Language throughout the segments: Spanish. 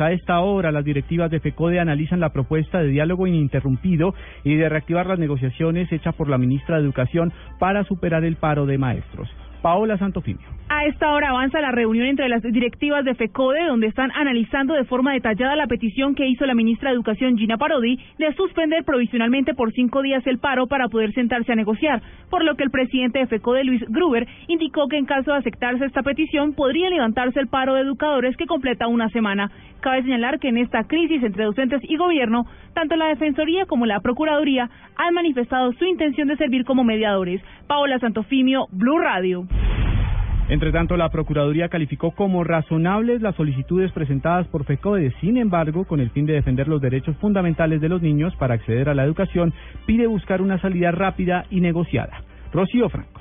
A esta hora, las directivas de FECODE analizan la propuesta de diálogo ininterrumpido y de reactivar las negociaciones hecha por la ministra de Educación para superar el paro de maestros. Paola Santofimio. A esta hora avanza la reunión entre las directivas de FECODE, donde están analizando de forma detallada la petición que hizo la ministra de Educación, Gina Parodi, de suspender provisionalmente por cinco días el paro para poder sentarse a negociar, por lo que el presidente de FECODE, Luis Gruber, indicó que en caso de aceptarse esta petición, podría levantarse el paro de educadores que completa una semana. Cabe señalar que en esta crisis entre docentes y gobierno, tanto la Defensoría como la Procuraduría han manifestado su intención de servir como mediadores. Paola Santofimio, Blue Radio. Entre tanto, la Procuraduría calificó como razonables las solicitudes presentadas por FECODE. Sin embargo, con el fin de defender los derechos fundamentales de los niños para acceder a la educación, pide buscar una salida rápida y negociada. Rocío Franco.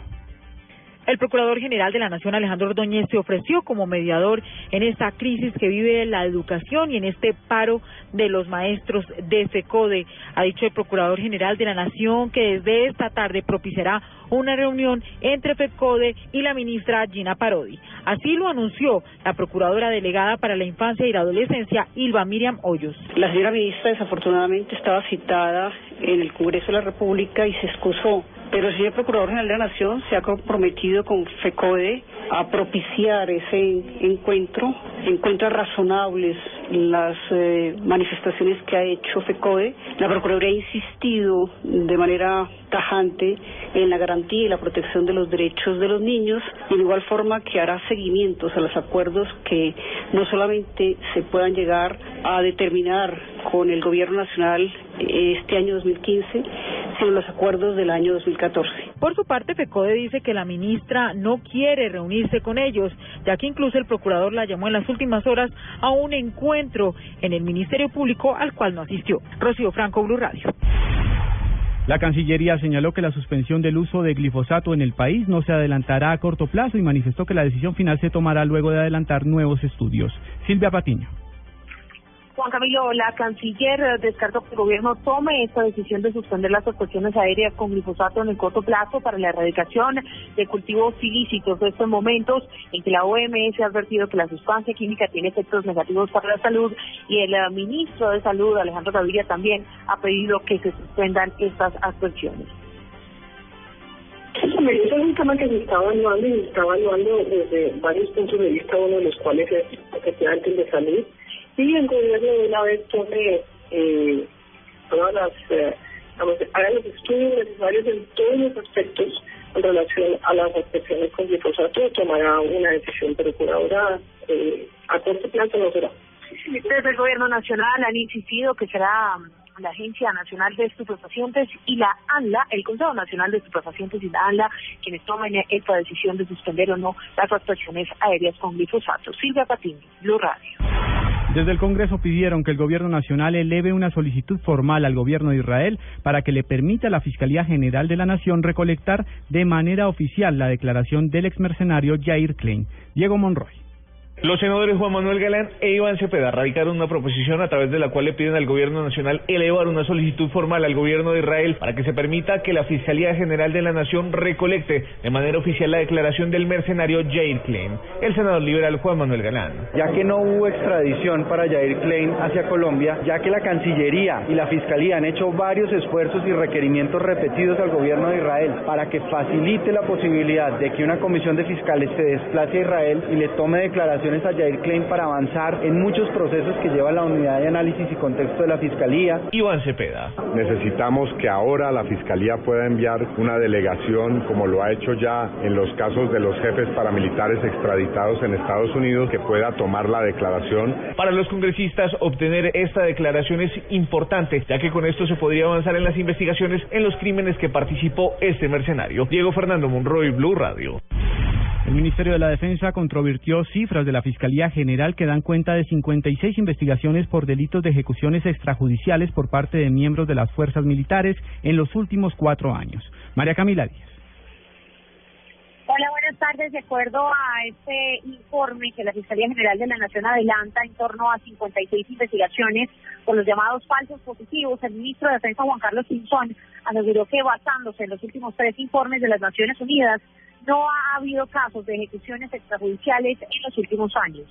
El Procurador General de la Nación, Alejandro Ordóñez, se ofreció como mediador en esta crisis que vive la educación y en este paro de los maestros de FECODE. Ha dicho el Procurador General de la Nación que desde esta tarde propiciará una reunión entre FECODE y la ministra Gina Parodi. Así lo anunció la Procuradora Delegada para la Infancia y la Adolescencia, Ilva Miriam Hoyos. La señora ministra desafortunadamente estaba citada en el Congreso de la República y se excusó pero el señor Procurador General de la Nación se ha comprometido con FECODE a propiciar ese encuentro, encuentros razonables las eh, manifestaciones que ha hecho FECODE. La Procuraduría ha insistido de manera tajante en la garantía y la protección de los derechos de los niños y de igual forma que hará seguimientos a los acuerdos que no solamente se puedan llegar a determinar con el Gobierno Nacional este año 2015, sino los acuerdos del año 2014. Por su parte, FECODE dice que la ministra no quiere reunirse con ellos, ya que incluso el procurador la llamó en las últimas horas a un encuentro en el Ministerio Público al cual no asistió. Rocío Franco, Blue Radio. La Cancillería señaló que la suspensión del uso de glifosato en el país no se adelantará a corto plazo y manifestó que la decisión final se tomará luego de adelantar nuevos estudios. Silvia Patiño. Juan Camilo, la canciller descartó que el gobierno tome esta decisión de suspender las actuaciones aéreas con glifosato en el corto plazo para la erradicación de cultivos ilícitos de estos momentos en que la OMS ha advertido que la sustancia química tiene efectos negativos para la salud y el eh, ministro de Salud, Alejandro Gaviria, también ha pedido que se suspendan estas actuaciones. Eso es un tema que se está evaluando y se está evaluando desde varios puntos de vista, uno de los cuales es efectivamente el de salud sí el gobierno de una vez tome eh, todas las, eh, haga los estudios necesarios en todos los aspectos en relación a las afecciones con glifosato, tomará una decisión, ahora eh, a corto plazo no será. Desde el Gobierno Nacional han insistido que será la Agencia Nacional de Estupefacientes y la ANLA, el Consejo Nacional de Estupefacientes y la ANLA, quienes tomen esta decisión de suspender o no las actuaciones aéreas con glifosato. Silvia Patini, Blue Radio. Desde el Congreso pidieron que el Gobierno Nacional eleve una solicitud formal al Gobierno de Israel para que le permita a la Fiscalía General de la Nación recolectar de manera oficial la declaración del exmercenario Jair Klein. Diego Monroy. Los senadores Juan Manuel Galán e Iván Cepeda radicaron una proposición a través de la cual le piden al gobierno nacional elevar una solicitud formal al gobierno de Israel para que se permita que la Fiscalía General de la Nación recolecte de manera oficial la declaración del mercenario Jair Klein. El senador liberal Juan Manuel Galán. Ya que no hubo extradición para Jair Klein hacia Colombia, ya que la Cancillería y la Fiscalía han hecho varios esfuerzos y requerimientos repetidos al gobierno de Israel para que facilite la posibilidad de que una comisión de fiscales se desplace a Israel y le tome declaración a Jair Klein para avanzar en muchos procesos que lleva la unidad de análisis y contexto de la Fiscalía. Iván Cepeda. Necesitamos que ahora la Fiscalía pueda enviar una delegación, como lo ha hecho ya en los casos de los jefes paramilitares extraditados en Estados Unidos, que pueda tomar la declaración. Para los congresistas, obtener esta declaración es importante, ya que con esto se podría avanzar en las investigaciones en los crímenes que participó este mercenario. Diego Fernando Monroy, Blue Radio. El Ministerio de la Defensa controvirtió cifras de la Fiscalía General que dan cuenta de 56 investigaciones por delitos de ejecuciones extrajudiciales por parte de miembros de las fuerzas militares en los últimos cuatro años. María Camila Díaz. Hola, buenas tardes. De acuerdo a este informe que la Fiscalía General de la Nación adelanta en torno a 56 investigaciones por los llamados falsos positivos, el ministro de Defensa Juan Carlos Pinzón aseguró que basándose en los últimos tres informes de las Naciones Unidas, no ha habido casos de ejecuciones extrajudiciales en los últimos años.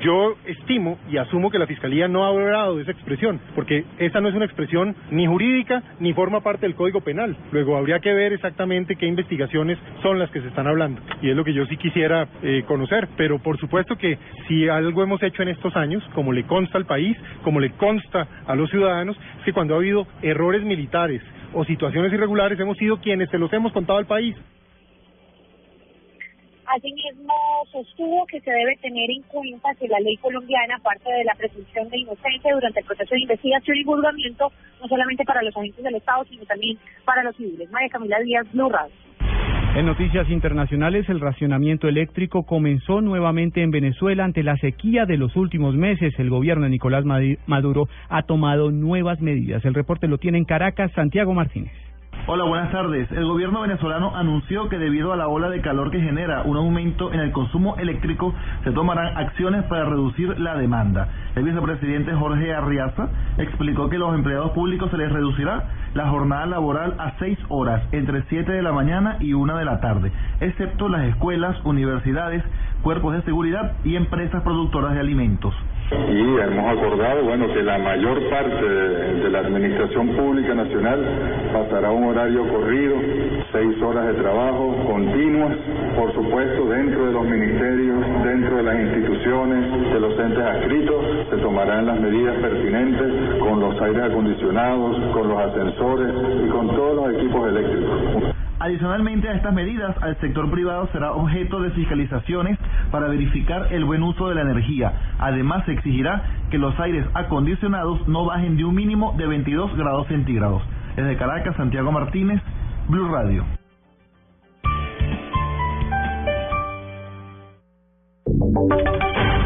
Yo estimo y asumo que la Fiscalía no ha de esa expresión, porque esa no es una expresión ni jurídica ni forma parte del Código Penal. Luego habría que ver exactamente qué investigaciones son las que se están hablando. Y es lo que yo sí quisiera eh, conocer. Pero por supuesto que si algo hemos hecho en estos años, como le consta al país, como le consta a los ciudadanos, es que cuando ha habido errores militares o situaciones irregulares hemos sido quienes se los hemos contado al país. Asimismo, sostuvo que se debe tener en cuenta que la ley colombiana parte de la presunción de inocencia durante el proceso de investigación y juzgamiento, no solamente para los agentes del Estado, sino también para los civiles. María Camila Díaz, Blue. En noticias internacionales, el racionamiento eléctrico comenzó nuevamente en Venezuela ante la sequía de los últimos meses. El gobierno de Nicolás Maduro ha tomado nuevas medidas. El reporte lo tiene en Caracas, Santiago Martínez. Hola, buenas tardes. El gobierno venezolano anunció que debido a la ola de calor que genera un aumento en el consumo eléctrico, se tomarán acciones para reducir la demanda. El vicepresidente Jorge Arriaza explicó que a los empleados públicos se les reducirá la jornada laboral a seis horas, entre siete de la mañana y una de la tarde, excepto las escuelas, universidades, cuerpos de seguridad y empresas productoras de alimentos y hemos acordado bueno que la mayor parte de, la administración pública nacional pasará un horario corrido, seis horas de trabajo continuas, por supuesto dentro de los ministerios, dentro de las instituciones, de los entes adscritos, se tomarán las medidas pertinentes con los aires acondicionados, con los ascensores y con todos los equipos eléctricos. Adicionalmente a estas medidas, al sector privado será objeto de fiscalizaciones para verificar el buen uso de la energía. Además, se exigirá que los aires acondicionados no bajen de un mínimo de 22 grados centígrados. Desde Caracas, Santiago Martínez, Blue Radio.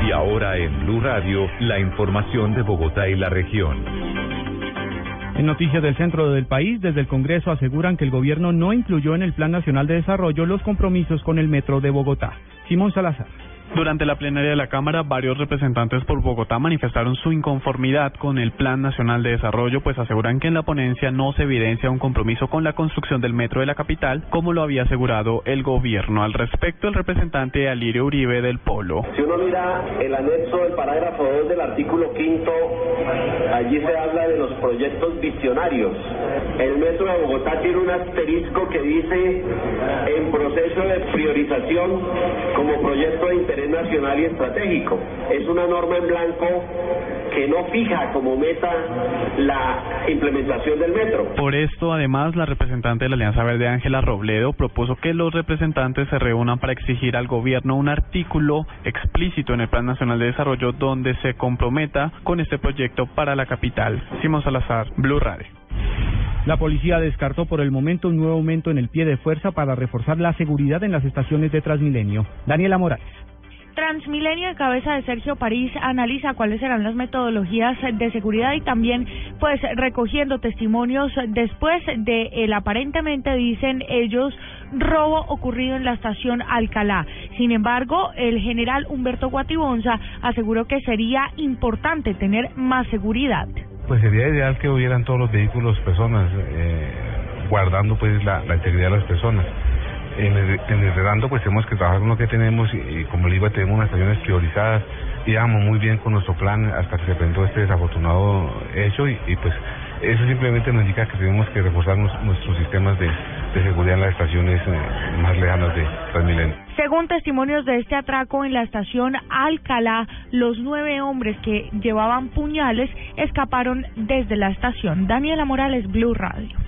Y ahora en Blue Radio, la información de Bogotá y la región. En noticias del centro del país, desde el Congreso aseguran que el gobierno no incluyó en el Plan Nacional de Desarrollo los compromisos con el Metro de Bogotá. Simón Salazar. Durante la plenaria de la Cámara, varios representantes por Bogotá manifestaron su inconformidad con el Plan Nacional de Desarrollo, pues aseguran que en la ponencia no se evidencia un compromiso con la construcción del metro de la capital, como lo había asegurado el gobierno. Al respecto, el representante Alirio Uribe del Polo. Si uno mira el anexo del parágrafo 2 del artículo 5, allí se habla de los proyectos visionarios. El metro de Bogotá tiene un asterisco que dice en proceso de priorización como proyecto de interés nacional y estratégico. Es una norma en blanco que no fija como meta la implementación del metro. Por esto, además, la representante de la Alianza Verde, Ángela Robledo, propuso que los representantes se reúnan para exigir al gobierno un artículo explícito en el Plan Nacional de Desarrollo donde se comprometa con este proyecto para la capital. Simón Salazar, Blue Radio. La policía descartó por el momento un nuevo aumento en el pie de fuerza para reforzar la seguridad en las estaciones de Transmilenio. Daniela Morales. Transmilenio en cabeza de Sergio París analiza cuáles serán las metodologías de seguridad y también pues recogiendo testimonios después de el aparentemente dicen ellos robo ocurrido en la estación Alcalá. Sin embargo, el general Humberto Guatibonza aseguró que sería importante tener más seguridad. Pues sería ideal que hubieran todos los vehículos personas eh, guardando pues la integridad de las personas en el, en pues tenemos que trabajar con lo que tenemos y, como le digo tenemos unas estaciones priorizadas y vamos muy bien con nuestro plan hasta que se presentó este desafortunado hecho y, pues eso simplemente nos indica que tenemos que reforzar nuestros sistemas de, seguridad en las estaciones eh, más lejanas de Transmilenio. Según testimonios de este atraco en la estación Alcalá, los nueve hombres que llevaban puñales escaparon desde la estación. Daniela Morales, Blue Radio.